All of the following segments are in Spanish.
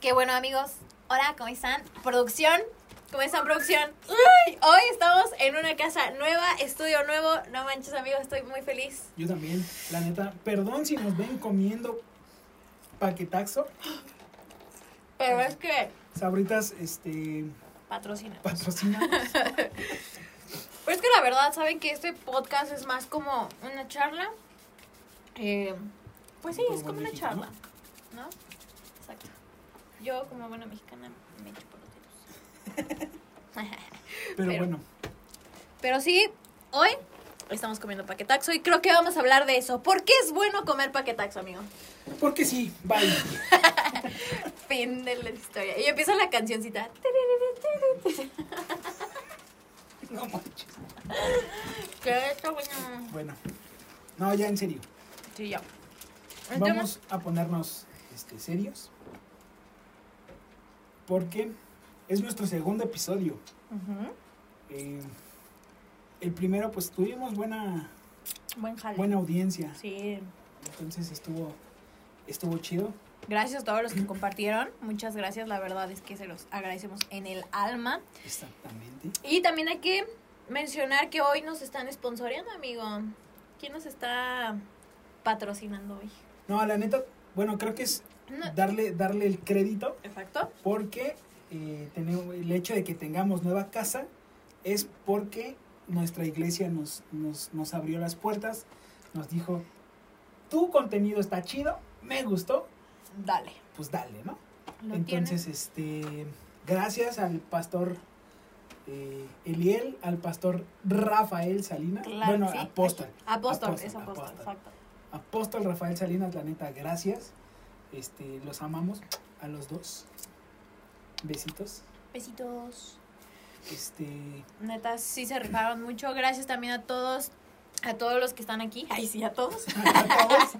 Qué bueno, amigos. Hola, ¿cómo están? Producción. ¿Cómo están, producción? Uy, hoy estamos en una casa nueva, estudio nuevo. No manches, amigos, estoy muy feliz. Yo también, la neta. Perdón si nos ven comiendo paquetaxo. Pero es que Sabritas, este, patrocina. patrocinamos. Pero es que la verdad, saben que este podcast es más como una charla. Eh, pues sí, es como una charla, ¿no? Yo, como buena mexicana, me chupo los dedos. Pero, Pero- bueno, Pero sí, hoy estamos comiendo paquetaxo y creo que vamos a hablar de eso. ¿Por qué es bueno comer paquetaxo, amigo? porque sí, bye. Fin de la historia. Y empieza la cancioncita. No manches. ¿Qué está bueno? Bueno, no, ya en serio. Sí, ya. Vamos a ponernos este, serios. Porque es nuestro segundo episodio. Eh, el primero, pues tuvimos buena, Buen buena audiencia. Sí. Entonces estuvo, estuvo chido. Gracias a todos los que compartieron. Muchas gracias. La verdad es que se los agradecemos en el alma. Exactamente. Y también hay que mencionar que hoy nos están sponsoreando, amigo. ¿Quién nos está patrocinando hoy? No, la neta, bueno, creo que es No. darle, darle el crédito Exacto. porque eh, tenemos, el hecho de que tengamos nueva casa es porque nuestra iglesia nos, nos, nos abrió las puertas, nos dijo, tu contenido está chido, me gustó, Dale. pues dale, ¿no? Lo Entonces, este, gracias al pastor eh, Eliel, al pastor Rafael Salinas, Claro bueno, sí. apóstol, Apóstol, Apóstol, es apóstol, apóstol. exacto. apóstol Rafael Salinas, la neta, gracias, este, los amamos a los dos, besitos, Besitos. este, Neta, sí se rifaron mucho. Gracias también a todos, a todos los que están aquí. Ay, sí, a todos. a todos,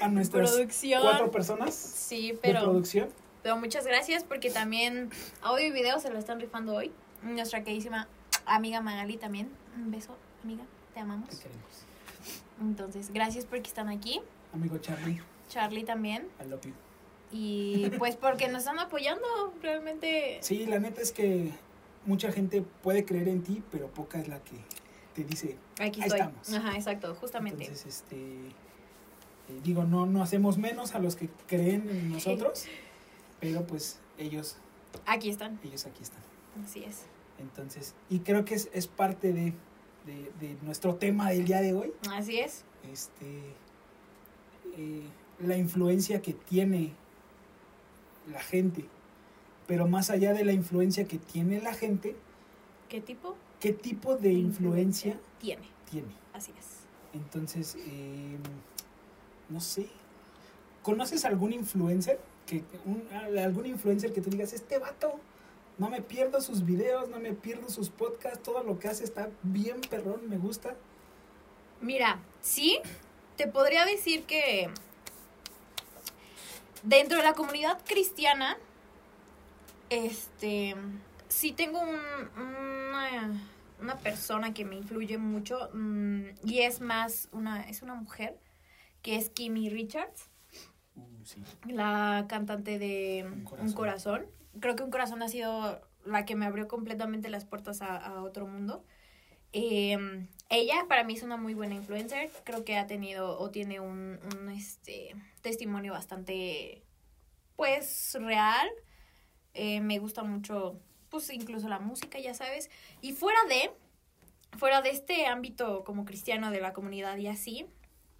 a nuestras Producción. cuatro personas Sí, de pero, producción, pero muchas gracias porque también audio y video se lo están rifando hoy. Nuestra queridísima amiga Magali también. Un beso, amiga. Te amamos. te queremos. Entonces, gracias porque están aquí. Amigo Charlie, Charlie también. I love you. Y pues porque nos están apoyando. Realmente. Sí, la neta es que mucha gente puede creer en ti, pero poca es la que te dice, Aquí Ahí estoy. estamos. Ajá, exacto, justamente. Entonces, este, eh, digo, no, no hacemos menos a los que creen en nosotros, pero pues ellos, Aquí están. ellos aquí están. Así es. Entonces, y creo que es, es parte de, de, de nuestro tema del día de hoy, Así es. este, eh, la influencia que tiene la gente, pero más allá de la influencia que tiene la gente, ¿Qué tipo? ¿qué tipo de influencia tiene? tiene? Así es. Entonces, eh, no sé. ¿Conoces algún influencer? Que, un- algún influencer que tú digas, este vato, no me pierdo sus videos, no me pierdo sus podcasts, todo lo que hace está bien perrón, me gusta. Mira, sí, te podría decir que dentro de la comunidad cristiana, este, sí tengo un- una, una persona que me influye mucho mm, y es más una, es una mujer que es Kimmy Richards, Uh, sí. la cantante de Un Un corazón. corazón. Creo que Un corazón ha sido la que me abrió completamente las puertas a, a otro mundo. Eh, ella para mí es una muy buena influencer. Creo que ha tenido o tiene un, un, este, testimonio bastante, pues, real. Eh, me gusta mucho, pues, incluso la música, ya sabes. Y fuera de, fuera de este ámbito como cristiano de la comunidad y así,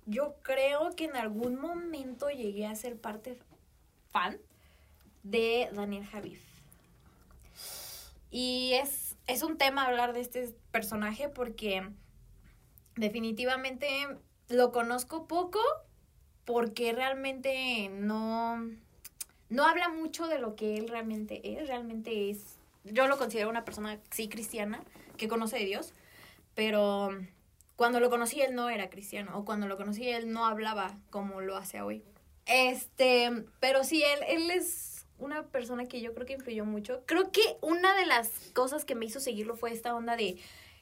yo creo que en algún momento llegué a ser parte fan de Daniel Javif. Y es, es un tema hablar de este personaje porque definitivamente lo conozco poco porque realmente no, no habla mucho de lo que él realmente es. Realmente es, yo lo considero una persona, sí, cristiana, que conoce de Dios, pero cuando lo conocí él no era cristiano, o cuando lo conocí él no hablaba como lo hace hoy. Este, pero sí, él, él es una persona que yo creo que influyó mucho. Creo que una de las cosas que me hizo seguirlo fue esta onda de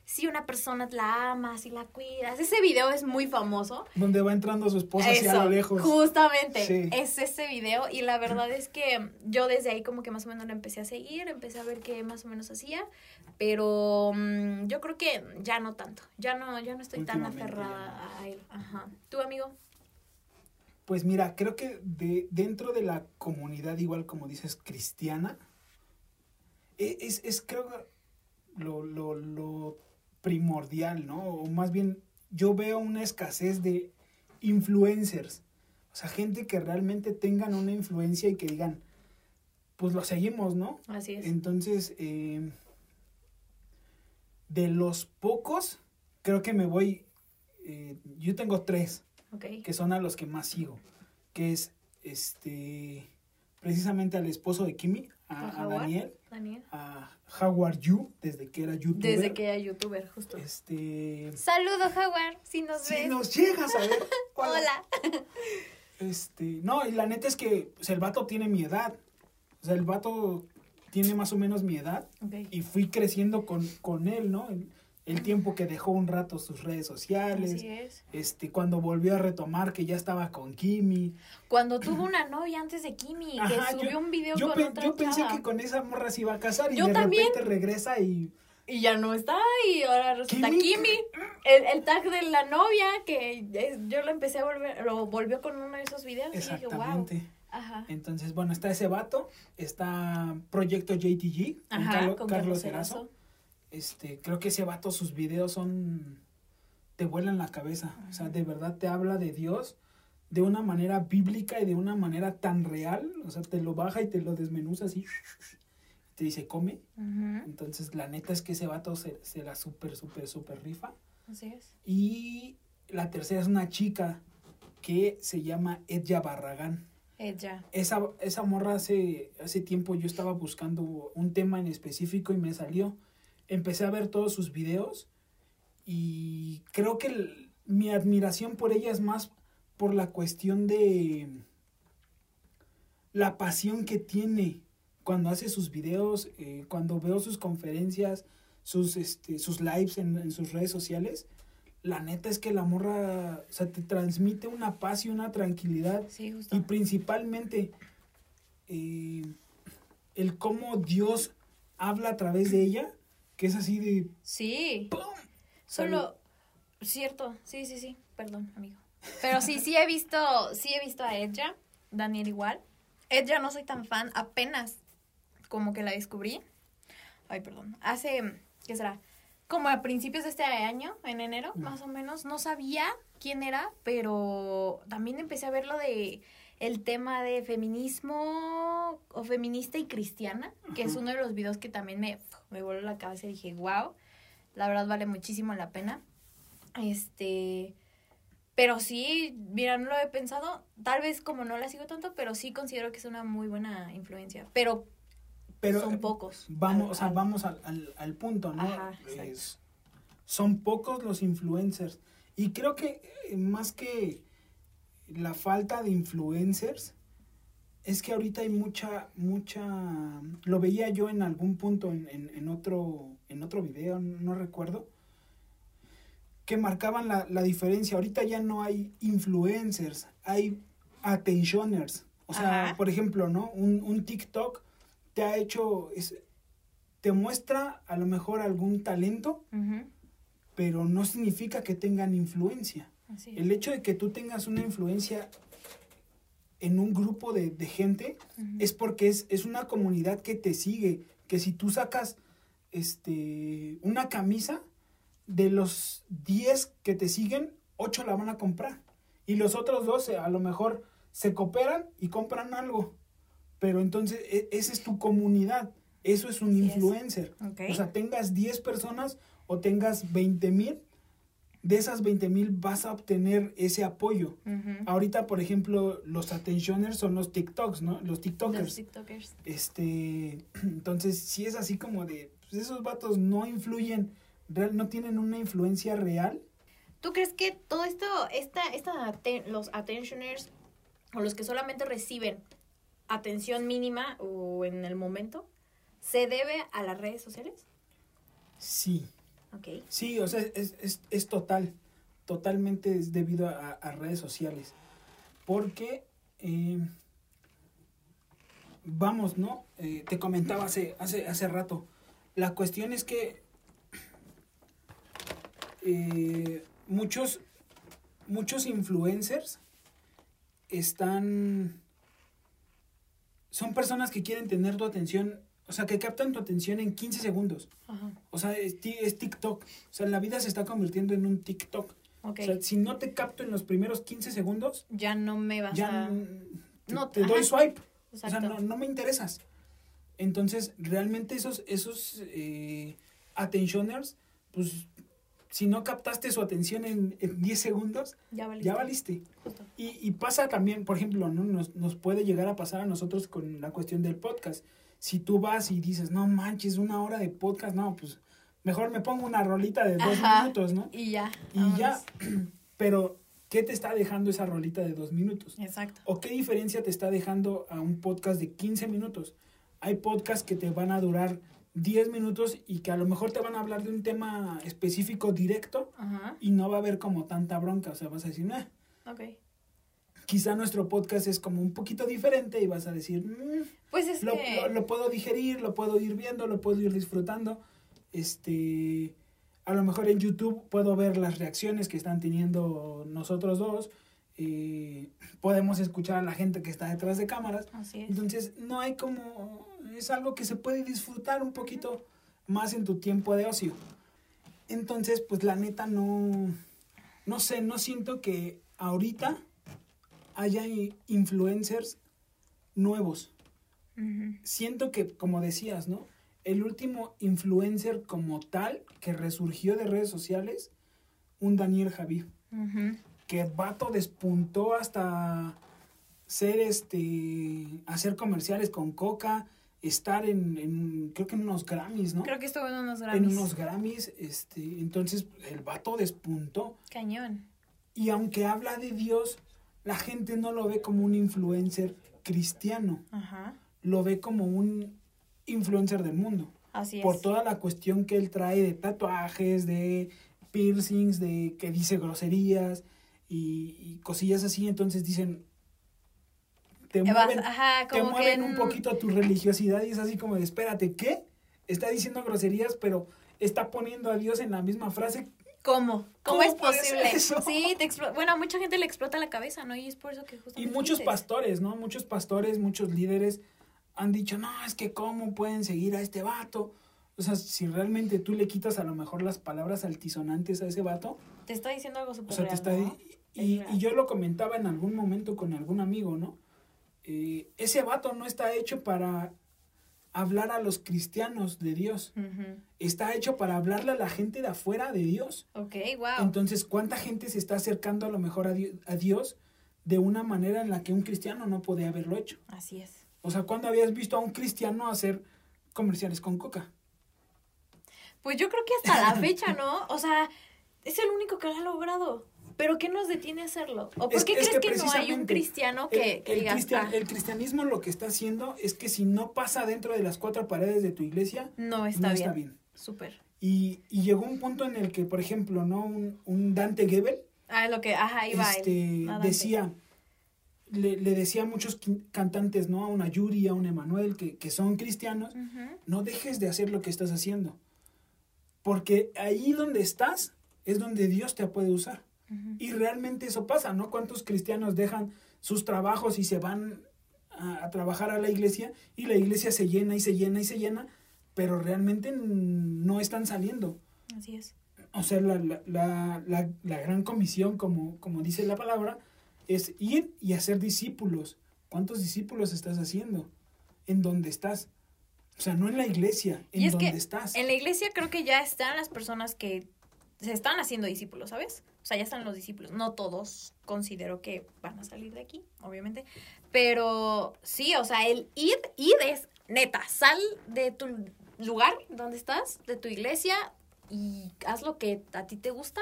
si una persona la amas y la cuidas. Ese video es muy famoso. Donde va entrando su esposa hacia Eso, lo lejos. Justamente, Sí. es ese video y la verdad es que yo desde ahí como que más o menos lo empecé a seguir, empecé a ver qué más o menos hacía, pero mm, yo creo que ya no tanto, ya no, ya no estoy tan ya aferrada a él. Ajá. ¿Tu amigo? Pues mira, creo que de, dentro de la comunidad, igual como dices, cristiana, e- es, es creo lo, lo, lo primordial, ¿no? O más bien, yo veo una escasez de influencers. O sea, gente que realmente tengan una influencia y que digan, pues lo seguimos, ¿no? Así es. Entonces, eh, de los pocos, creo que me voy, eh, yo tengo tres Que son a los que más sigo, que es este precisamente al esposo de Kimi, a, ¿A? Daniel, Daniel. a Howard Yu, desde que era youtuber. Desde que era youtuber, justo. Este Saludo, Howard, si nos si ves. nos llegas a ver. hola. Hola. Este, no, y la neta es que pues, el vato tiene mi edad. O sea, el vato tiene más o menos mi edad Ok. y fui creciendo con, con él, ¿no? El, el tiempo que dejó un rato sus redes sociales, Así es. este, cuando volvió a retomar que ya estaba con Kimi. Cuando tuvo una novia antes de Kimi, que Ajá, subió yo- un video Yo, con pe- otra yo pensé chava. que con esa morra se iba a casar y Yo de también. repente regresa y Y ya no está, y ahora resulta ¿Kimi? Kimi. El, el tag de la novia, que yo lo empecé a volver, lo volvió con uno de esos videos y dije, wow. exactamente. Ajá. Entonces, bueno, está ese vato, está Proyecto JTG con, Ajá, Carlo- con Carlos Carlos Erazo. Erazo. Este, creo que ese vato, sus videos son, te vuelan la cabeza. O sea, de verdad te habla de Dios de una manera bíblica y de una manera tan real. O sea, te lo baja y te lo desmenuza así. Te dice, come. Entonces, la neta es que ese vato se, se la súper, súper, súper rifa. Así es. Y la tercera es una chica que se llama Edja Barragán. Ella. Esa, esa morra hace, hace tiempo yo estaba buscando un tema en específico y me salió. Empecé a ver todos sus videos y creo que el- mi admiración por ella es más por la cuestión de la pasión que tiene cuando hace sus videos, eh, cuando veo sus conferencias, sus, este, sus lives en, en sus redes sociales. La neta es que la morra, o sea, te transmite una paz y una tranquilidad Sí, justo. y principalmente eh, el cómo Dios habla a través de ella, que es así de Sí. ¡pum! Solo, cierto, sí, sí, sí, perdón, amigo. Pero sí, sí he visto, sí he visto a Edja, Daniel igual. Edja no soy tan fan, apenas como que la descubrí. Ay, perdón. Hace, ¿qué será? Como a principios de este año, en enero, Mm. más o menos. No sabía quién era, pero también empecé a ver lo de el tema de feminismo o feminista y cristiana, que es uno de los videos que también me, me voló la cabeza y dije, wow, la verdad vale muchísimo la pena. Este, pero sí, mira, no lo he pensado, tal vez como no la sigo tanto, pero sí considero que es una muy buena influencia, pero, pero son pocos. vamos, Al- o sea, al- vamos al, al, al punto, ¿no? Ajá. Es- son pocos los influencers y creo que eh, más que la falta de influencers es que ahorita hay mucha, mucha, lo veía yo en algún punto en, en, en otro, en otro video, no recuerdo, que marcaban la, la diferencia. Ahorita ya no hay influencers, hay attentioners. O sea, Ajá. por ejemplo, ¿no? Un, un TikTok te ha hecho, es- te muestra a lo mejor algún talento, pero no significa que tengan influencia. El hecho de que tú tengas una influencia en un grupo de, de gente es porque es, es una comunidad que te sigue, que si tú sacas este una camisa, de los 10 que te siguen, 8 la van a comprar. Y los otros 12 a lo mejor se cooperan y compran algo. Pero entonces e- esa es tu comunidad. Eso es un influencer. O sea, tengas 10 personas o tengas 20 mil, de esas 20 mil vas a obtener ese apoyo. Ujú. Ahorita, por ejemplo, los attentioners son los TikToks, ¿no? Los Los TikTokers. TikTokers. Este, entonces, si es así como de, pues esos vatos no influyen, real- no tienen una influencia real. ¿Tú crees que todo esto, esta, esta, los attentioners o los que solamente reciben atención mínima o en el momento, se debe a las redes sociales? Sí, Sí, o sea, es, es, es total. Totalmente es debido a, a redes sociales. Porque, eh, vamos, ¿no? Eh, te comentaba hace, hace, hace rato. La cuestión es que eh, muchos, muchos influencers están... Son personas que quieren tener tu atención, o sea, que captan tu atención en 15 segundos. Ajá. O sea, es, es TikTok. O sea, la vida se está convirtiendo en un TikTok. Ok. O sea, si no te capto en los primeros 15 segundos, ya no me vas ya a... te, No, te ajá. doy swipe. O sea, Exacto. no, no me interesas. Entonces, realmente esos, esos eh, attentioners, pues, si no captaste su atención en, en 10 segundos, ya valiste. ya valiste. Justo. Y, y pasa también, por ejemplo, ¿no? nos, nos puede llegar a pasar a nosotros con la cuestión del podcast. Si tú vas y dices, no manches, una hora de podcast, no, pues mejor me pongo una rolita de dos Ajá. minutos, ¿no? Y ya. Y ya, pero ¿qué te está dejando esa rolita de dos minutos? Exacto. ¿O qué diferencia te está dejando a un podcast de 15 minutos? Hay podcasts que te van a durar 10 minutos y que a lo mejor te van a hablar de un tema específico directo Ajá. y no va a haber como tanta bronca, o sea, vas a decir, "Nah". Ok. Quizá nuestro podcast es como un poquito diferente y vas a decir, "Mm, Pues es lo, que... lo- lo puedo digerir, lo puedo ir viendo, lo puedo ir disfrutando. Este, a lo mejor en YouTube puedo ver las reacciones que están teniendo nosotros dos. eh, podemos escuchar a la gente que está detrás de cámaras. Así es. Entonces, no hay como, es algo que se puede disfrutar un poquito más en tu tiempo de ocio. Entonces, pues la neta no, no sé, no siento que ahorita haya influencers nuevos. Siento que, como decías, ¿no? El último influencer como tal que resurgió de redes sociales, un Daniel Javi, Ujú. que el vato despuntó hasta ser este, hacer comerciales con Coca, estar en, en creo que en unos Grammys, ¿no? Creo que estuvo en unos en Grammys. unos Grammys, este, entonces el vato despuntó. Cañón. Y aunque habla de Dios, la gente no lo ve como un influencer cristiano, Ajá. lo ve como un influencer del mundo. Así es. Por toda la cuestión que él trae de tatuajes, de piercings, de que dice groserías y, y cosillas así, entonces dicen, te mueven, Ajá, te que... mueven un poquito tu religiosidad y es así como de, espérate, ¿qué? Está diciendo groserías, pero está poniendo a Dios en la misma frase. ¿Cómo? ¿Cómo, ¿Cómo es posible? eso? Sí, te bueno, a mucha gente le explota la cabeza, ¿no? Y es por eso que Y justamente muchos dices. pastores, ¿no? Muchos pastores, muchos líderes han dicho, no, es que cómo pueden seguir a este vato. O sea, si realmente tú le quitas a lo mejor las palabras altisonantes a ese vato, Te está diciendo algo súper o sea, te está... ¿no? Y, y yo lo comentaba en algún momento con algún amigo, ¿no? Eh, ese vato no está hecho para hablar a los cristianos de Dios. Está hecho para hablarle a la gente de afuera de Dios. Ok, wow. Entonces, ¿cuánta gente se está acercando a lo mejor a Di- a Dios de una manera en la que un cristiano no podía haberlo hecho? Así es. O sea, ¿cuándo habías visto a un cristiano hacer comerciales con coca? Pues yo creo que hasta la fecha, ¿no? O sea, es el único que lo ha logrado. ¿Pero qué nos detiene a hacerlo? ¿O por Es- qué es crees que que, no hay un cristiano El, que, el cristian- "Ah, el cristianismo lo que está haciendo es que si no pasa dentro de las cuatro paredes de tu iglesia, no está no bien? está bien. Súper. Y, y llegó un punto en el que, por ejemplo, ¿no? Un, un Dante Gebel Ah, lo que, ajá, va. este, decía, le, le decía a muchos cantantes, ¿no? A una Yuri, a un Emanuel, que, que son cristianos, no dejes de hacer lo que estás haciendo. Porque ahí donde estás es donde Dios te puede usar. Y realmente eso pasa, ¿no? ¿Cuántos cristianos dejan sus trabajos y se van a, a trabajar a la iglesia y la iglesia se llena y se llena y se llena, pero realmente no están saliendo? Así es. O sea, la, la, la, la, la gran comisión, como, como dice la palabra, es ir y hacer discípulos. ¿Cuántos discípulos estás haciendo? ¿En dónde estás? O sea, no en la iglesia, en Y es donde que estás. En la iglesia creo que ya están las personas que se están haciendo discípulos, ¿sabes? O sea, ya están los discípulos. No todos considero que van a salir de aquí, obviamente. Pero sí, o sea, el ir, ir es neta, sal de tu lugar donde estás, de tu iglesia, y haz lo que a ti te gusta.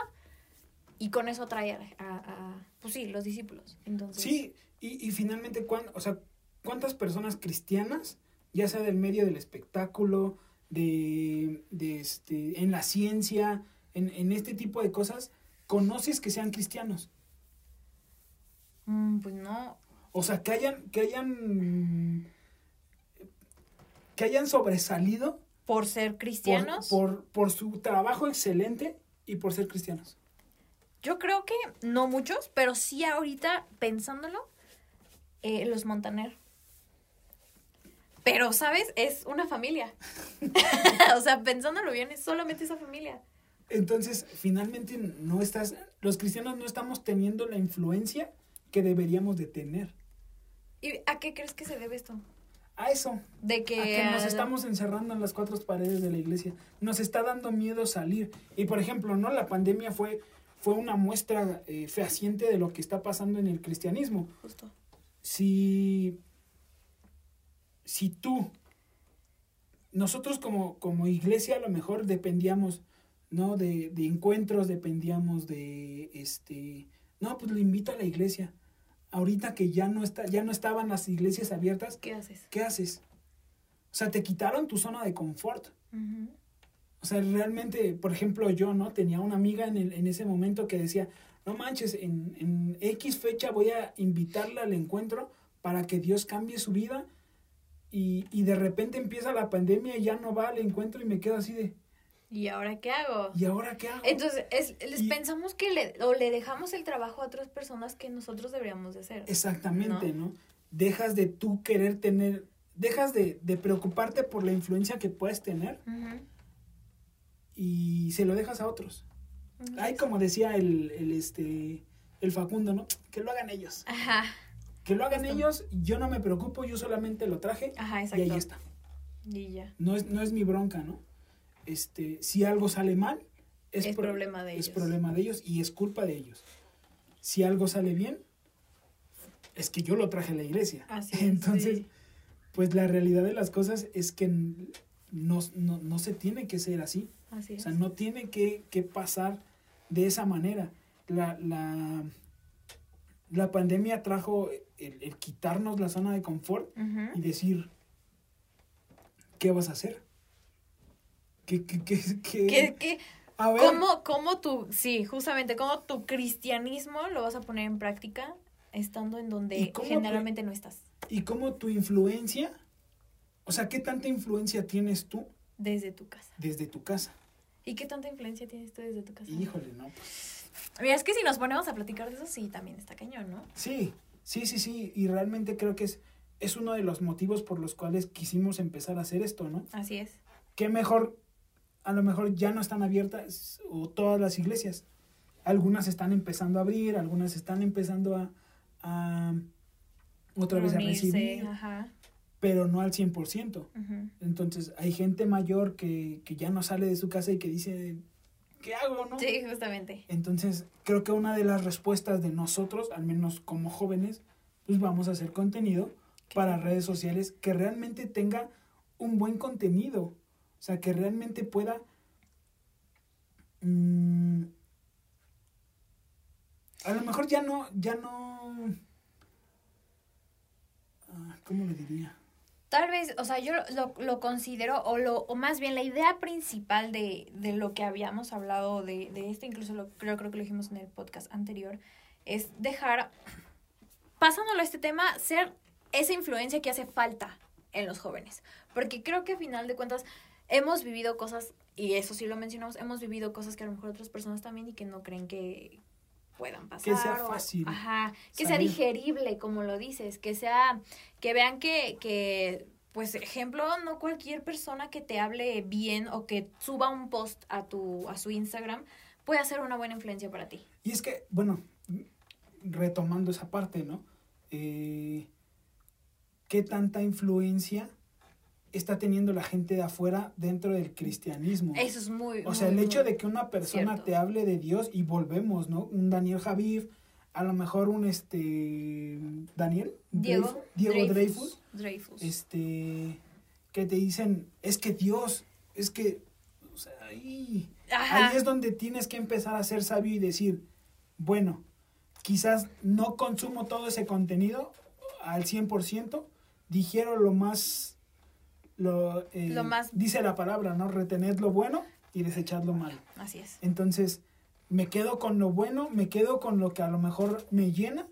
Y con eso atrae a, a- a, pues sí, los discípulos. Entonces, Sí, y, y finalmente, ¿cuán- o sea, ¿cuántas personas cristianas, ya sea del medio del espectáculo, de, de este, en la ciencia, en, en este tipo de cosas, conoces que sean cristianos? Mm, pues no. O sea, que hayan, que hayan, que hayan sobresalido Por ser por, cristianos. por, por su trabajo excelente y por ser cristianos. Yo creo que no muchos, pero sí ahorita pensándolo, eh, los Montaner. Pero, ¿sabes? Es una familia. o sea, pensándolo bien, es solamente esa familia. Entonces, finalmente no estás, los cristianos no estamos teniendo la influencia que deberíamos de tener. ¿Y a qué crees que se debe esto? A eso, De que, a que nos estamos encerrando en las cuatro paredes de la iglesia. Nos está dando miedo salir. Y por ejemplo, ¿no? La pandemia fue, fue una muestra eh, fehaciente de lo que está pasando en el cristianismo. Justo. Si, si tú, nosotros como, como iglesia a lo mejor dependíamos, ¿no? De, de encuentros, dependíamos de, este, no, pues lo invito a la iglesia. Ahorita que ya no está, ya no estaban las iglesias abiertas, ¿Qué haces? ¿qué haces? O sea, te quitaron tu zona de confort. O sea, realmente, por ejemplo, yo, ¿no? Tenía una amiga en, el- en ese momento que decía, no manches, en, en X fecha voy a invitarla al encuentro para que Dios cambie su vida. Y, y de repente empieza la pandemia y ya no va al encuentro y me quedo así de, ¿Y ahora qué hago? ¿y ahora qué hago? Entonces, es, les Y- pensamos que le, o le dejamos el trabajo a otras personas que nosotros deberíamos de hacer. Exactamente, ¿no? Dejas de tú querer tener, dejas de, de preocuparte por la influencia que puedes tener y se lo dejas a otros. Ay, como decía el, el, este, el Facundo, ¿no? Que lo hagan ellos. Ajá, Que lo hagan ellos, yo no me preocupo, yo solamente lo traje ajá, y exacto. ahí está. Y ya. No es, no es mi bronca, ¿no? Este, si algo sale mal, es, Es pro- problema de es ellos. problema de ellos y es culpa de ellos. Si algo sale bien, es que yo lo traje a la iglesia. Así es, Entonces, sí. pues la realidad de las cosas es que no, no, no se tiene que ser así. Así O sea, no tiene que, que pasar de esa manera. La, la, la pandemia trajo el, el quitarnos la zona de confort y decir, ¿qué vas a hacer? ¿Qué, qué, qué, qué? ¿Qué, qué, A ver, cómo, cómo tu, sí, justamente, cómo tu cristianismo lo vas a poner en práctica estando en ¿Y donde generalmente no estás? ¿y cómo tu influencia? O sea, ¿qué tanta influencia tienes tú Desde tu casa. desde tu casa? ¿Y qué tanta influencia tienes tú desde tu casa? Híjole, no, pues. Mira, es que si nos ponemos a platicar de eso, sí, también está cañón, ¿no? Sí, sí, sí, sí. Y realmente creo que es, es uno de los motivos por los cuales quisimos empezar a hacer esto, ¿no? Así es. qué mejor, a lo mejor ya no están abiertas o todas las iglesias. Algunas están empezando a abrir, algunas están empezando a, a otra vez a recibir, Ajá. pero no al 100%. ujú. Entonces hay gente mayor que, que ya no sale de su casa y que dice, ¿qué hago? No? Sí, justamente. Entonces creo que una de las respuestas de nosotros, al menos como jóvenes, pues vamos a hacer contenido para redes sociales que realmente tenga un buen contenido. O sea, que realmente pueda... mm, a lo mejor ya no, ya no... ah, ¿Cómo le diría? Tal vez, o sea, yo lo, lo considero, o, lo, o más bien la idea principal de, de lo que habíamos hablado de, de esto, incluso lo, creo, creo que lo dijimos en el podcast anterior, es dejar, pasándolo a este tema, ser esa influencia que hace falta en los jóvenes. Porque creo que a final de cuentas hemos vivido cosas, y eso sí lo mencionamos, hemos vivido cosas que a lo mejor otras personas también y que no creen que puedan pasar. Que sea o- fácil Ajá, que sea digerible, como lo dices, que sea, que vean que, que, pues, ejemplo, no cualquier persona que te hable bien o que suba un post a tu, a su Instagram puede ser una buena influencia para ti. Y es que, bueno, retomando esa parte, ¿no? Eh, ¿Qué tanta influencia está teniendo la gente de afuera dentro del cristianismo? Eso es muy. o sea, muy, el hecho de que una persona cierto. te hable de Dios y volvemos, ¿no? Un Daniel Javiv, a lo mejor un este Daniel Diego, Diego Dreyfus, Dreyfus. este que te dicen, es que Dios, es que o sea, ahí Ajá. Ahí es donde tienes que empezar a ser sabio y decir, bueno, quizás no consumo todo ese contenido al 100%, digiero lo más, lo, eh, Lo más- dice la palabra, ¿no? Retened lo bueno y desechad lo malo. Así es. Entonces, me quedo con lo bueno, me quedo con lo que a lo mejor me llena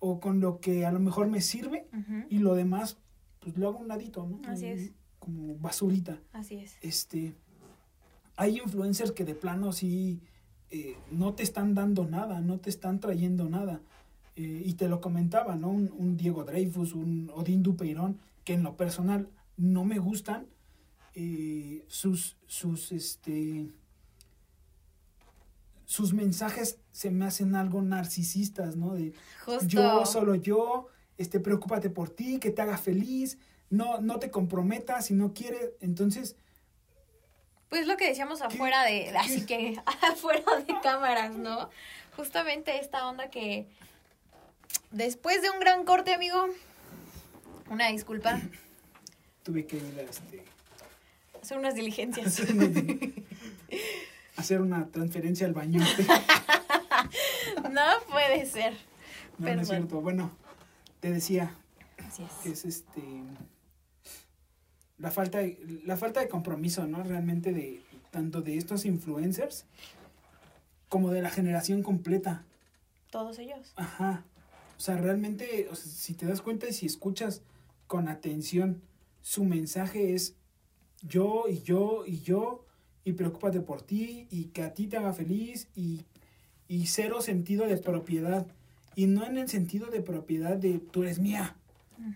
o con lo que a lo mejor me sirve y lo demás, pues lo hago a un ladito, ¿no? Así es. Como basurita. Así es. Este, hay influencers que de plano sí eh, no te están dando nada, no te están trayendo nada. Eh, y te lo comentaba, ¿no? Un, un Diego Dreyfus, un Odín Dupeirón, que en lo personal no me gustan. eh, sus, sus, este, sus mensajes se me hacen algo narcisistas, ¿no? De, Justo. yo, solo yo, este, preocúpate por ti, que te haga feliz, no, no te comprometas si no quieres. Entonces, Pues lo que decíamos afuera de, así que afuera de cámaras, ¿no? Justamente esta onda que después de un gran corte, amigo, una disculpa, tuve que ir a este, hacer unas diligencias. hacer una, hacer una transferencia al baño. No puede ser. No, no es cierto. Bueno, te decía Así que es. es este la falta de, la falta de compromiso, ¿no? Realmente de tanto de estos influencers como de la generación completa. Todos ellos. Ajá. O sea, realmente, o sea, si te das cuenta y si escuchas con atención, su mensaje es yo y yo y yo y preocúpate por ti y que a ti te haga feliz y, y cero sentido de propiedad. Y no en el sentido de propiedad de tú eres mía,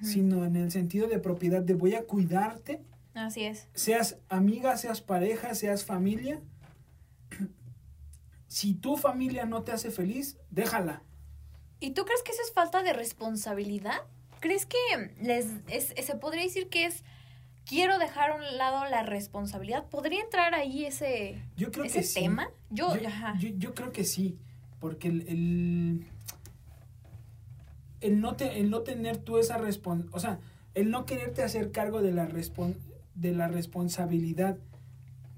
sino en el sentido de propiedad de voy a cuidarte, Así es. seas amiga, seas pareja, seas familia. Si tu familia no te hace feliz, déjala. ¿Y tú crees que eso es falta de responsabilidad? ¿Crees que les es, se podría decir que es quiero dejar a un lado la responsabilidad? ¿Podría entrar ahí ese, Yo creo ese que sí. tema? Yo, yo, ajá. yo- yo creo que sí, porque el, el, el no, te, el no tener tú esa responsabilidad, o sea, el no quererte hacer cargo de la, respon- de la responsabilidad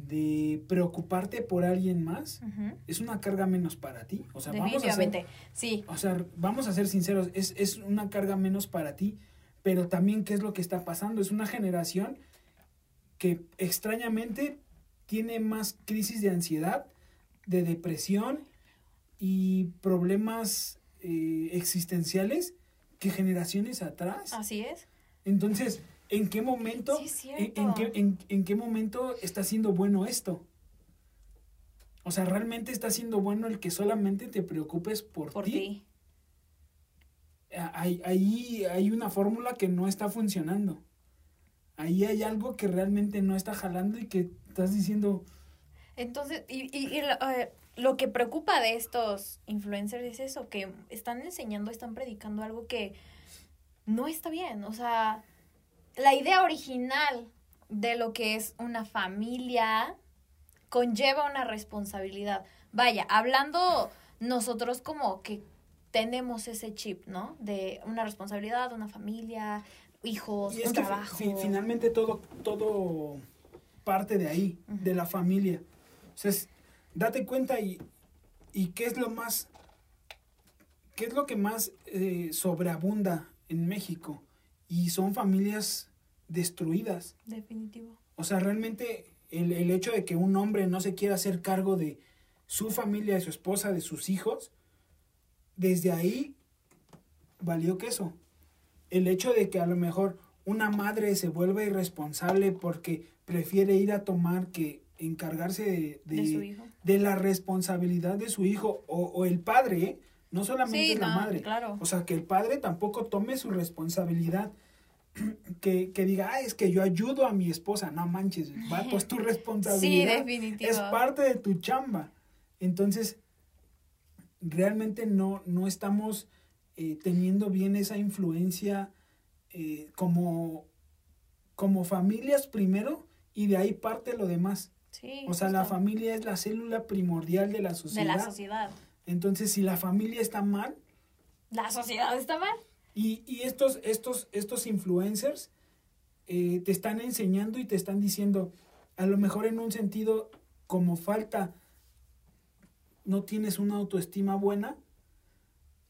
de preocuparte por alguien más, es una carga menos para ti. O sea, vamos a ser, Definitivamente. Sí. o sea, vamos a ser sinceros, es, es una carga menos para ti, pero también qué es lo que está pasando. Es una generación que extrañamente tiene más crisis de ansiedad, de depresión y problemas eh, existenciales que generaciones atrás. Así es. Entonces, ¿en qué momento, Sí, en, qué, en- en qué momento está siendo bueno esto? O sea, ¿realmente está siendo bueno el que solamente te preocupes por, Por ti? Ah, Ahí, ahí hay una fórmula que no está funcionando. Ahí hay algo que realmente no está jalando y que estás diciendo, Entonces, y, y, eh, lo que preocupa de estos influencers es eso, que están enseñando, están predicando algo que no está bien. O sea, la idea original de lo que es una familia conlleva una responsabilidad. Vaya, hablando nosotros como que tenemos ese chip, ¿no? De una responsabilidad, una familia, hijos, Y es un que fi- trabajo. fi- finalmente todo, todo parte de ahí, de la familia. O sea, es- date cuenta y, y qué es lo más, qué es lo que más eh, sobreabunda en México. Y son familias destruidas. Definitivo. O sea, realmente el, el hecho de que un hombre no se quiera hacer cargo de su familia, de su esposa, de sus hijos, desde ahí valió queso. El hecho de que a lo mejor una madre se vuelva irresponsable porque prefiere ir a tomar que encargarse de, de- De su hijo. de la responsabilidad de su hijo o, o el padre, ¿eh? No solamente Sí, la no, madre. claro. O sea, que el padre tampoco tome su responsabilidad. Que, que diga, ah, es que yo ayudo a mi esposa. No manches, vato, es tu Sí, responsabilidad. definitivo. es parte de tu chamba. Entonces, realmente no, no estamos eh, teniendo bien esa influencia eh, como, como familias primero y de ahí parte lo demás. Sí, O sea, la familia es la célula primordial de la de sociedad. la sociedad. Entonces, si la familia está mal, La sociedad está mal. y, y estos, estos, estos influencers eh, te están enseñando y te están diciendo, a lo mejor en un sentido, como falta, no tienes una autoestima buena,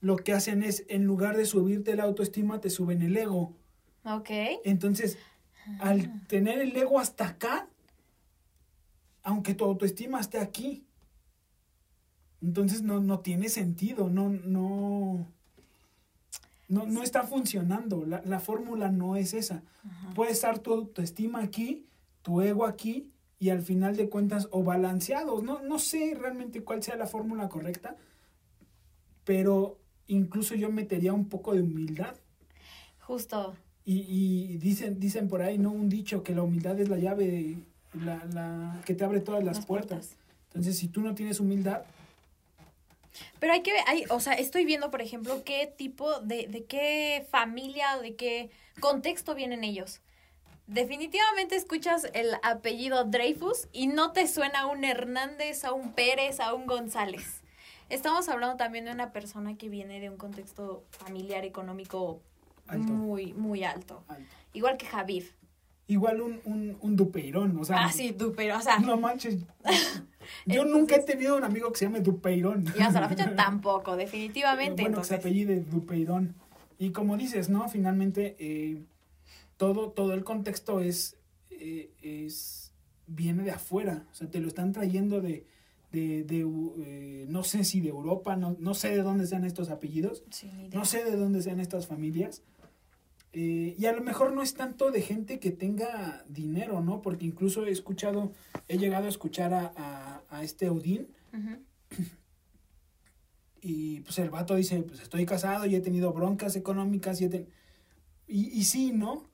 lo que hacen es, en lugar de subirte la autoestima, te suben el ego. Ok. Entonces, al tener el ego hasta acá, aunque tu autoestima esté aquí. Entonces no, no tiene sentido, no, no, no, no está funcionando. La, la fórmula no es esa. Puede estar tu autoestima aquí, tu ego aquí, y al final de cuentas, o balanceados. No, no sé realmente cuál sea la fórmula correcta, pero incluso yo metería un poco de humildad. Justo. Y, y dicen, dicen por ahí, ¿no? Un dicho que la humildad es la llave la, la, que te abre todas las, puertas. Entonces, si tú no tienes humildad, pero hay que ver, hay, o sea, estoy viendo, por ejemplo, qué tipo de, de qué familia, de qué contexto vienen ellos. Definitivamente escuchas el apellido Dreyfus y no te suena a un Hernández, a un Pérez, a un González. Estamos hablando también de una persona que viene de un contexto familiar económico muy, muy alto. Igual que Javier. Igual un, un, un Dupeirón, o sea. Ah, sí, Dupeirón, o sea. No manches. Yo nunca he tenido un amigo que se llame Dupeirón. Y hasta la fecha tampoco, definitivamente. bueno, que se apellide Dupeirón. Y como dices, ¿no? Finalmente, eh, todo, todo el contexto es, eh, es, viene de afuera. O sea, te lo están trayendo de, de, de eh, no sé si de Europa, no, no sé de dónde sean estos apellidos. no sé de dónde sean estas familias eh, y a lo mejor no es tanto de gente que tenga dinero, ¿no? Porque incluso he escuchado, he llegado a escuchar a, a, este Odín. Y pues el vato dice, pues estoy casado y he tenido broncas económicas y, y, sí, ¿no?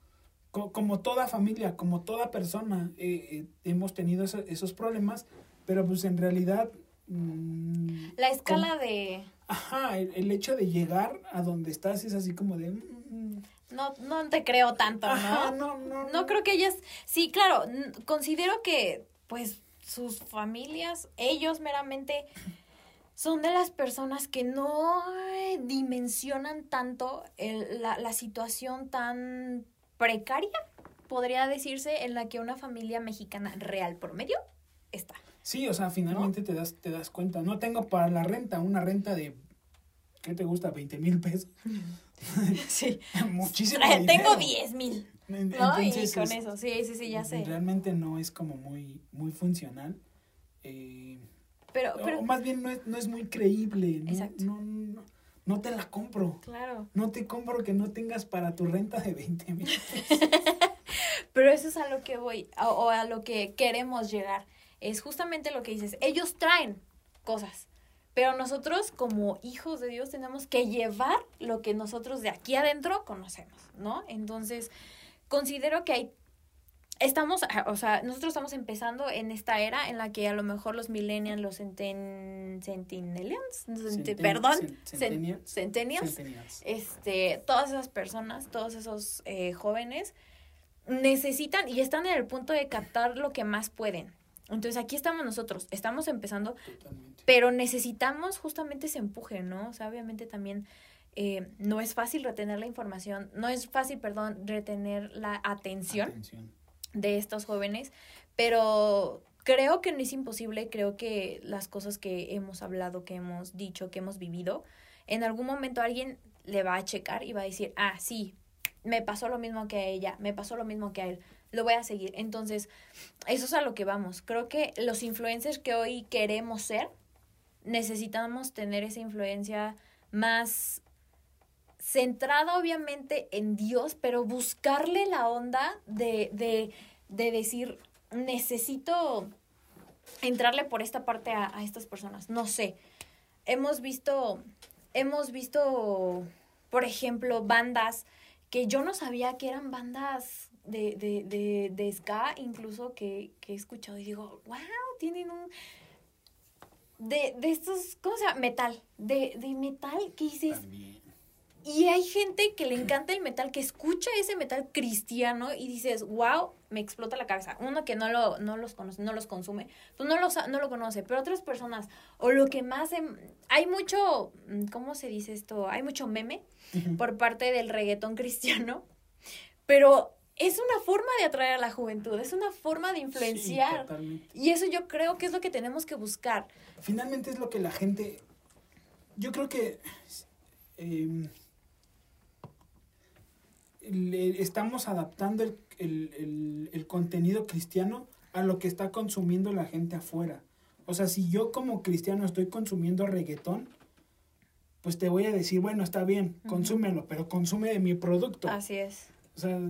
como toda familia, como toda persona, eh, eh, hemos tenido esos problemas, pero pues en realidad... Mm, La escala de... Ajá, el, hecho de llegar a donde estás es así como de... Mm, no, no te creo tanto, ¿no? no, no, no. creo que ellas, sí, claro, considero que pues sus familias, ellos meramente son de las personas que no dimensionan tanto la, la situación tan precaria, podría decirse, en la que una familia mexicana real promedio está. Sí, o sea, finalmente te, das, te das cuenta. No tengo para la renta, una renta de, ¿qué te gusta? 20 mil pesos. Sí. Muchísimo. Tengo 10 mil. ¿no? y con eso, sí, sí, sí, ya sé. Realmente no es como muy, muy funcional. Eh, pero, pero o más bien no es, no es muy creíble. No, Exacto. No, no, no, te la compro. Claro. No te compro que no tengas para tu renta de 20 mil. pero eso es a lo que voy, o a lo que queremos llegar. Es justamente lo que dices. Ellos traen cosas pero nosotros como hijos de Dios tenemos que llevar lo que nosotros de aquí adentro conocemos, ¿no? Entonces, considero que hay estamos, o sea, nosotros estamos empezando en esta era en la que a lo mejor los millennials, los centen, centennials, perdón, centennials, este, todas esas personas, todos esos eh, jóvenes necesitan y están en el punto de captar lo que más pueden. Entonces aquí estamos nosotros, estamos empezando, pero necesitamos justamente ese empuje, ¿no? O sea, obviamente también eh, no es fácil retener la información, no es fácil, perdón, retener la atención, de estos jóvenes, pero creo que no es imposible, creo que las cosas que hemos hablado, que hemos dicho, que hemos vivido, en algún momento alguien le va a checar y va a decir, ah, sí, me pasó lo mismo que a ella, me pasó lo mismo que a él lo voy a seguir. Entonces, eso es a lo que vamos. Creo que los influencers que hoy queremos ser, necesitamos tener esa influencia más centrada obviamente en Dios, pero buscarle la onda de, de, de decir, necesito entrarle por esta parte a, a, estas personas. No sé. Hemos visto, hemos visto, por ejemplo, bandas que yo no sabía que eran bandas de, de, de, de ska, incluso que, que he escuchado y digo, wow, tienen un... De, de estos, ¿cómo se llama? Metal. De, de metal que dices... Y hay gente que le encanta el metal, que escucha ese metal cristiano y dices, wow, me explota la cabeza. Uno que no, lo, no los conoce, no los consume, pues no, los, no lo conoce. Pero otras personas, o lo que más... Hay mucho, ¿cómo se dice esto? Hay mucho meme por parte del reggaetón cristiano. Pero es una forma de atraer a la juventud, es una forma de influenciar. y eso yo creo que es lo que tenemos que buscar. Finalmente es lo que la gente, yo creo que em, le estamos adaptando el, el, el, el contenido cristiano a lo que está consumiendo la gente afuera. O sea, si yo como cristiano estoy consumiendo reggaetón, pues te voy a decir, bueno, está bien, consúmelo, pero consume de mi producto. Así es. O sea,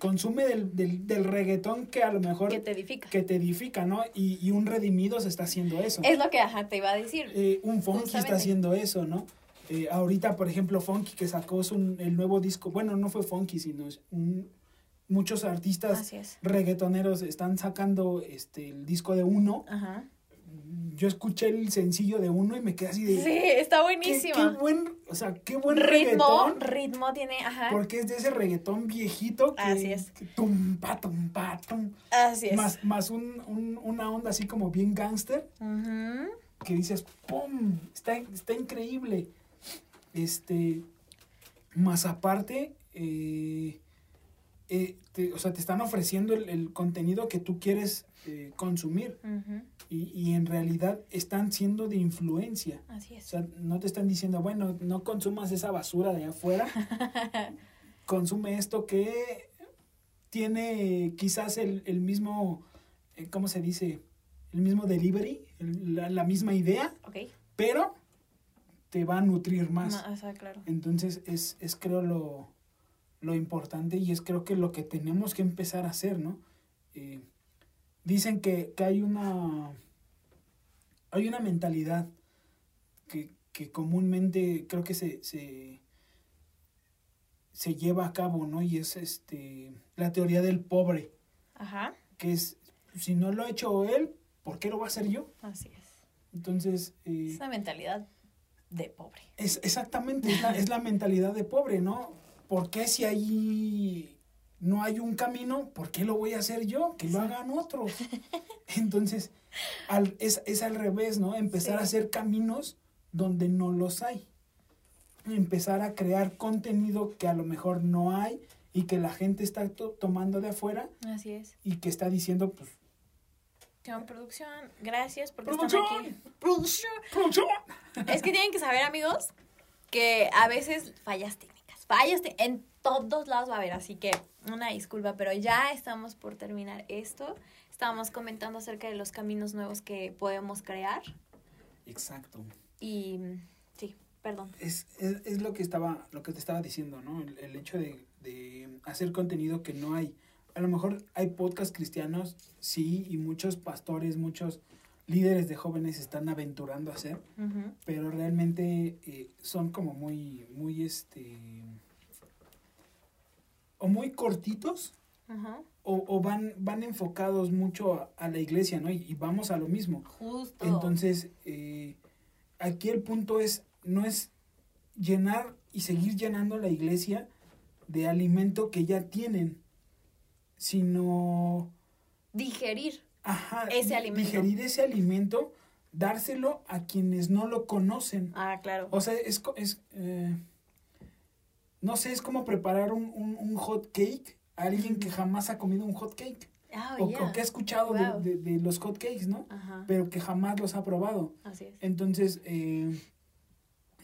consume del, del, del reggaetón que a lo mejor Que te edifica. que te edifica, ¿no? Y, y un redimido se está haciendo eso. Es lo que ajá, te iba a decir. Eh, un Funky está haciendo eso, ¿no? Eh, ahorita, por ejemplo, Funky que sacó su, el nuevo disco, bueno, no fue Funky, sino un- muchos artistas es. reggaetoneros están sacando este el disco de uno. Ajá. Yo escuché el sencillo de uno y me quedé así de Sí, está qué, buenísima. qué buen, o sea, qué buen ritmo, reggaetón. ritmo tiene, ajá. Porque es de ese reggaetón viejito que, Así es. que tum, pa, tum, pa, tum. Así es. más, más un, un- una onda así como bien gángster Ujú. que dices, ¡pum! Está, está increíble. Este, más aparte, eh, eh, te- o sea, te están ofreciendo el, el contenido que tú quieres eh, consumir Ujú. Y, y en realidad están siendo de influencia. Así O es. sea, no te están diciendo, bueno, no consumas esa basura de afuera, consume esto que tiene quizás el, el mismo, eh, ¿cómo se dice? El mismo delivery, el- la, la misma idea, ok. pero te va a nutrir más. O sea, claro. Entonces es, es creo lo, lo importante y es creo que lo que tenemos que empezar a hacer, ¿no? Eh, dicen que, que hay una hay una mentalidad que, que comúnmente creo que se, se, se lleva a cabo, ¿no? Y es este la teoría del pobre, Ajá. que es si no lo ha hecho él, ¿por qué lo va a hacer yo? Así es. Entonces, eh, Es una mentalidad de pobre. Es exactamente, es la, es la mentalidad de pobre, ¿no? ¿Por qué si ahí no hay un camino, por qué lo voy a hacer yo? Que lo hagan otros. Entonces, al- es, es al revés, ¿no? Empezar Sí. a hacer caminos donde no los hay. Empezar a crear contenido que a lo mejor no hay y que la gente está to- tomando de afuera Así es. y que está diciendo, pues, Producción, producción, gracias están aquí. Producción. ¡producción! Es que tienen que saber, amigos, que a veces fallas técnicas, fallas en todos lados va a haber, así que una disculpa, pero ya estamos por terminar esto. Estábamos comentando acerca de los caminos nuevos que podemos crear Exacto. y sí, perdón. es, es, es lo que estaba lo que te estaba diciendo no el, el hecho de, de hacer contenido que no hay a lo mejor hay podcasts cristianos sí y muchos pastores muchos líderes de jóvenes están aventurando a hacer pero realmente eh, son como muy muy este o muy cortitos Ajá. o, o van van enfocados mucho a, a la iglesia no y, y vamos a lo mismo Justo. entonces, eh, aquí el punto es, no es llenar y seguir llenando la iglesia de alimento que ya tienen, sino, digerir. ajá, Ese alimento. digerir ese alimento, dárselo a quienes no lo conocen. Ah, claro. O sea, es, es eh, no sé, es como preparar un, un, un hot cake a alguien que jamás ha comido un hot cake. Ah, O, ya. o que ha escuchado de- Wow. de, de los hot cakes, ¿no? Ajá. Pero que jamás los ha probado. Así es. Entonces, eh,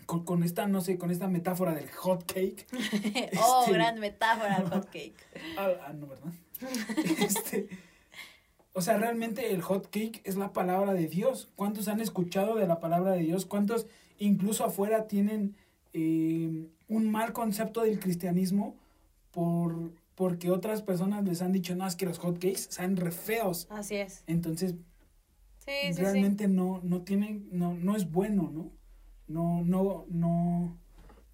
con, con esta, no sé, con esta metáfora del hot cake. oh, Este- gran metáfora el hot cake. Ah, ah, no, ¿verdad? Este, o sea, realmente el hot cake es la palabra de Dios. ¿Cuántos han escuchado de la palabra de Dios? ¿Cuántos incluso afuera tienen eh, un mal concepto del cristianismo por, porque otras personas les han dicho, no, es que los hot cakes saben re feos. Así es. Entonces, Sí, sí, sí. realmente no no tiene no no es bueno no no no no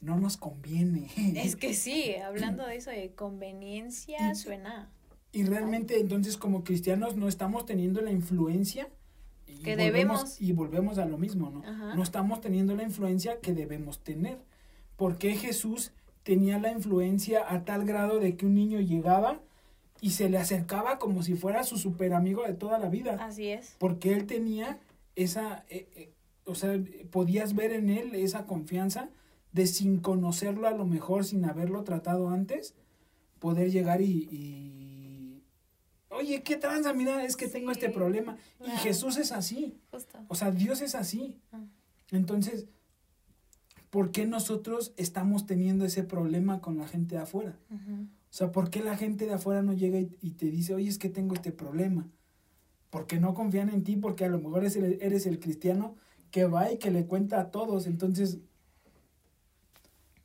no nos conviene Es que sí, hablando de eso de conveniencia, Y- suena. y realmente entonces como cristianos no estamos teniendo la influencia y Que volvemos- debemos. y volvemos a lo mismo no Ajá. no estamos teniendo la influencia que debemos tener porque Jesús tenía la influencia a tal grado de que un niño llegaba y se le acercaba como si fuera su super amigo de toda la vida Así es. porque él tenía esa, eh, eh, o sea, podías ver en él esa confianza de sin conocerlo a lo mejor, sin haberlo tratado antes, poder llegar y, y oye, ¿qué tranza? Mira, es que tengo este problema. Y. Jesús es así, Justo. o sea, Dios es así. Ah. Entonces, ¿por qué nosotros estamos teniendo ese problema con la gente de afuera? O sea, ¿por qué la gente de afuera no llega y, y te dice, oye, es que tengo este problema? Porque no confían en ti, porque a lo mejor eres el, eres el cristiano que va y que le cuenta a todos. Entonces,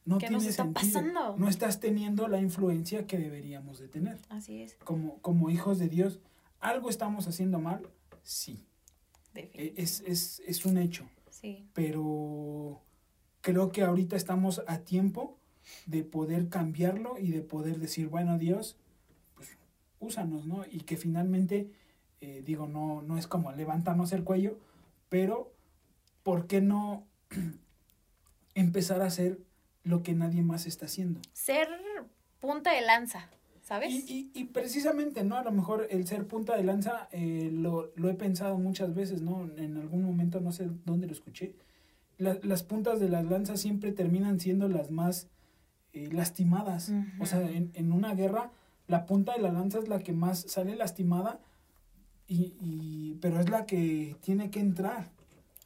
no ¿Qué nos tiene está sentido. pasando? No estás teniendo la influencia que deberíamos de tener. Así es, Como, como hijos de Dios, ¿algo estamos haciendo mal? Sí, e- es, es un hecho. Sí, Pero creo que ahorita estamos a tiempo de poder cambiarlo y de poder decir, bueno, Dios, pues úsanos, ¿no? Y que finalmente, eh, digo, no, no es como levantarnos el cuello, pero ¿por qué no empezar a hacer lo que nadie más está haciendo? ser punta de lanza, ¿sabes? Y, y, y precisamente, ¿no? A lo mejor el ser punta de lanza eh, lo, lo he pensado muchas veces, ¿no? En algún momento, no sé dónde lo escuché. La- las puntas de las lanzas siempre terminan siendo las más eh, lastimadas. O sea, en, en una guerra, la punta de la lanza es la que más sale lastimada, y, y, pero es la que tiene que entrar.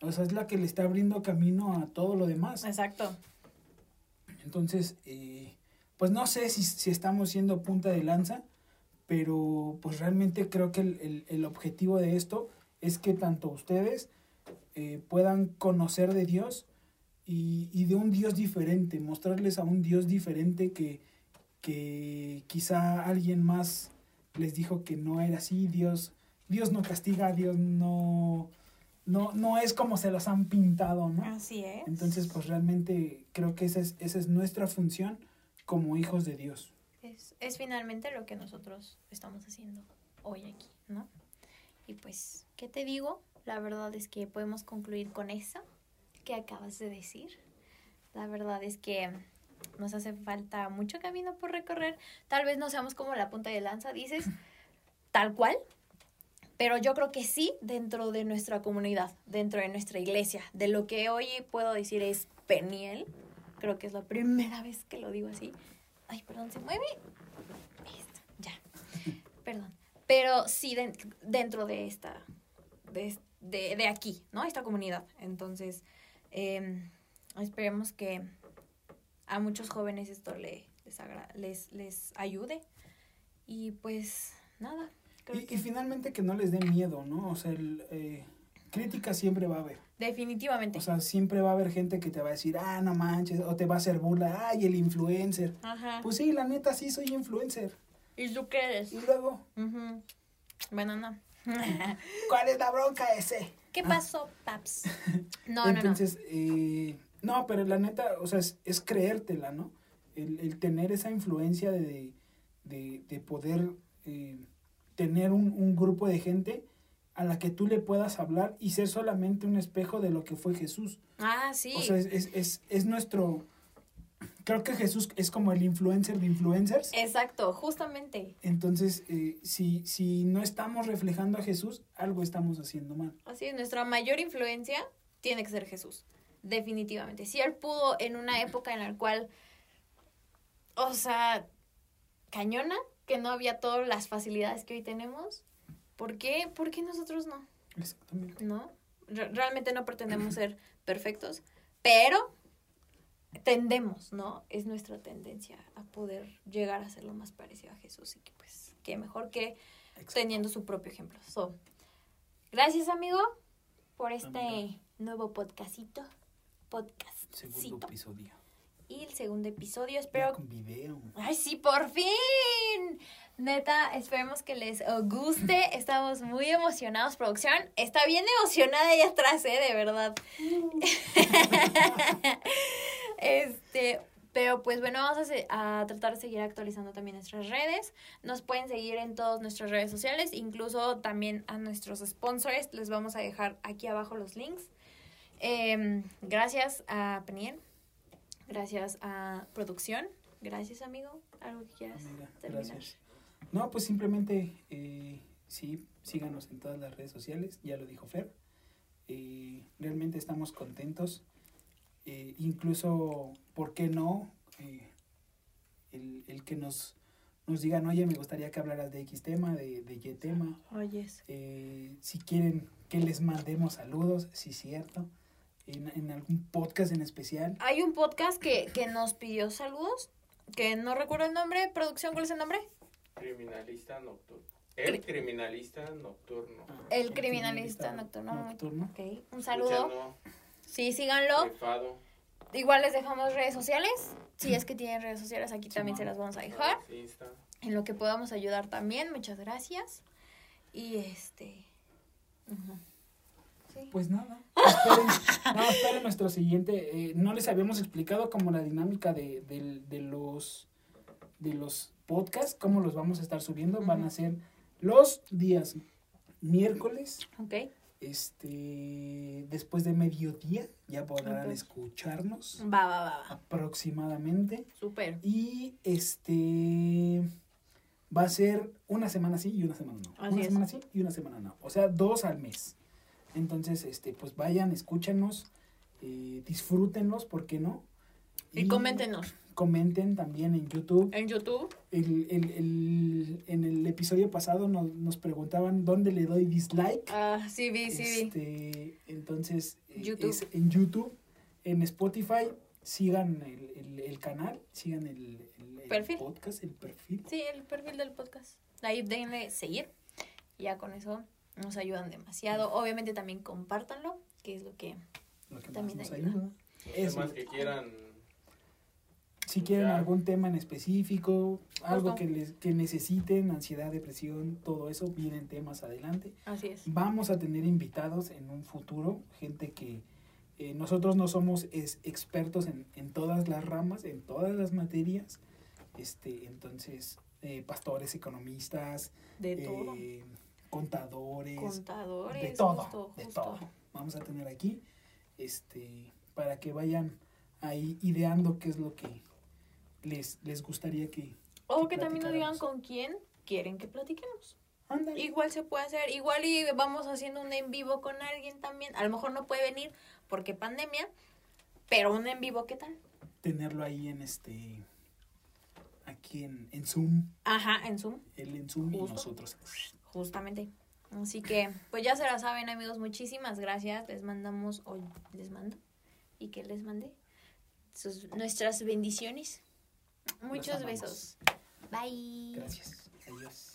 O sea, es la que le está abriendo camino a todo lo demás. Exacto. Entonces, eh, pues no sé si, si estamos siendo punta de lanza, pero pues realmente creo que el, el- el objetivo de esto es que tanto ustedes eh, puedan conocer de Dios y, y de un Dios diferente, mostrarles a un Dios diferente que, que quizá alguien más les dijo que no era así, Dios, Dios no castiga, Dios no, no, no es como se los han pintado, ¿no? Así es. Entonces, pues realmente creo que esa es, esa es nuestra función como hijos de Dios. Es, es finalmente lo que nosotros estamos haciendo hoy aquí, ¿no? Y pues, ¿qué te digo? La verdad es que podemos concluir con eso que acabas de decir. La verdad es que nos hace falta mucho camino por recorrer. Tal vez no seamos como la punta de lanza, dices, tal cual. Pero yo creo que sí dentro de nuestra comunidad, dentro de nuestra iglesia. De lo que hoy puedo decir es Peniel. Creo que es la primera vez que lo digo así. Ay, perdón, se mueve. Esto, ya. Perdón. Pero sí den- dentro de esta, de, de, de aquí, ¿no? Esta comunidad. Entonces, eh, esperemos que a muchos jóvenes esto le, les, agra- les, les ayude. Y pues, nada. creo Y, que y finalmente que no les dé miedo, ¿no? O sea, el, eh, crítica siempre va a haber. definitivamente. O sea, siempre va a haber gente que te va a decir, ah, no manches, o te va a hacer burla, ay, el influencer. Ajá. Pues sí, la neta, sí soy influencer. ¿Y tú qué eres? Y luego, Ujú. Bueno, no. ¿cuál es la bronca ese? ¿Qué Ah. pasó, Paps? No, no, no. Entonces, eh, no, pero la neta, o sea, es, es creértela, ¿no? El, el tener esa influencia de, de, de poder eh, tener un, un grupo de gente a la que tú le puedas hablar y ser solamente un espejo de lo que fue Jesús. Ah, sí. O sea, es, es, es, es nuestro... Creo que Jesús es como el influencer de influencers. Exacto, justamente. Entonces, eh, si, si no estamos reflejando a Jesús, algo estamos haciendo mal. Así es, nuestra mayor influencia tiene que ser Jesús. Definitivamente. Si él pudo en una época en la cual, o sea, cañona, que no había todas las facilidades que hoy tenemos, ¿por qué, ¿Por qué nosotros no? Exactamente. ¿No? Re- realmente no pretendemos ser perfectos, pero tendemos, ¿no? Es nuestra tendencia a poder llegar a ser lo más parecido a Jesús y que pues, qué mejor que Exacto. teniendo su propio ejemplo. So, gracias, amigo, por este Amiga. nuevo podcastito. Segundo Podcastcito. episodio. Y el segundo episodio. Ya Espero. con video. ¡Ay, sí, por fin! Neta, esperemos que les guste. Estamos muy emocionados. Producción está bien emocionada ahí atrás, ¿eh? De verdad. este. Pero pues bueno, vamos a tratar de seguir actualizando también nuestras redes. Nos pueden seguir en todas nuestras redes sociales, incluso también a nuestros sponsors. Les vamos a dejar aquí abajo los links. Em, gracias a Peniel. Gracias a producción. Gracias, amigo. ¿Algo que quieras Amiga, terminar? gracias. No, pues simplemente, eh, sí, síganos en todas las redes sociales, ya lo dijo Fer. Eh, realmente estamos contentos. Eh, incluso, ¿por qué no? Eh, el, el que nos, nos digan, oye, me gustaría que hablaras de X tema, de, de Y tema. Oyes. Eh, si quieren que les mandemos saludos, sí, cierto. En, en algún podcast en especial. Hay un podcast que, que nos pidió saludos, que no recuerdo el nombre. Producción, ¿cuál es el nombre? Criminalista nocturno. El criminalista nocturno. Ah, El criminalista nocturno. nocturno. Ok, un saludo. Sí, síganlo. Igual les dejamos redes sociales. Si es que tienen redes sociales, aquí también se las vamos a dejar. Insta. En lo que podamos ayudar también. Muchas gracias. Y este. Sí. Pues nada, esperen, no, esperen nuestro siguiente. eh, no les habíamos explicado como la dinámica de, de los de los podcasts, cómo los vamos a estar subiendo. Van a ser los días miércoles, Ok. este después de mediodía, ya podrán escucharnos Va, va, va, va. aproximadamente. Súper. Y este va a ser una semana sí y una semana no. Así una es. semana sí y una semana no. O sea, dos al mes. Entonces, este, pues vayan, escúchanos, eh, disfrútenlos, ¿por qué no? Y coméntenos Comenten también en YouTube. en YouTube. El, el- el- en el episodio pasado nos, nos preguntaban dónde le doy dislike. Ah, sí, vi, sí, vi. Este, entonces, eh, YouTube. es en YouTube, en Spotify, sigan el, canal, sigan el, Perfil. podcast, el perfil. Sí, el perfil del podcast. Ahí denle seguir. Ya con eso nos ayudan demasiado. Obviamente también compártanlo, que es lo que... Lo que más También nos ayuda. ayuda. Eso. Temas que quieran. Si quieren Ya. algún tema en específico, algo que, les, que necesiten, ansiedad, depresión, todo eso, vienen temas adelante. Así es. Vamos a tener invitados en un futuro, gente que eh, nosotros no somos es- expertos en, en todas las ramas, en todas las materias. Este, entonces, eh, pastores, economistas, De todo. Contadores, Contadores. de todo, justo, de justo. todo. Vamos a tener aquí, este, para que vayan ahí ideando qué es lo que les, les gustaría que... O que que también nos digan con quién quieren que platiquemos. Ándale. Igual se puede hacer, igual y vamos haciendo un en vivo con alguien también. A lo mejor no puede venir porque pandemia, pero un en vivo, ¿qué tal? tenerlo ahí en este aquí en, en Zoom, Ajá, en Zoom, él en Zoom y nosotros. Justamente. Así que, pues ya se la saben, amigos. Muchísimas gracias. Les mandamos, o les mando, y que les mande sus, nuestras bendiciones. Muchos besos. Bye. Gracias. Adiós.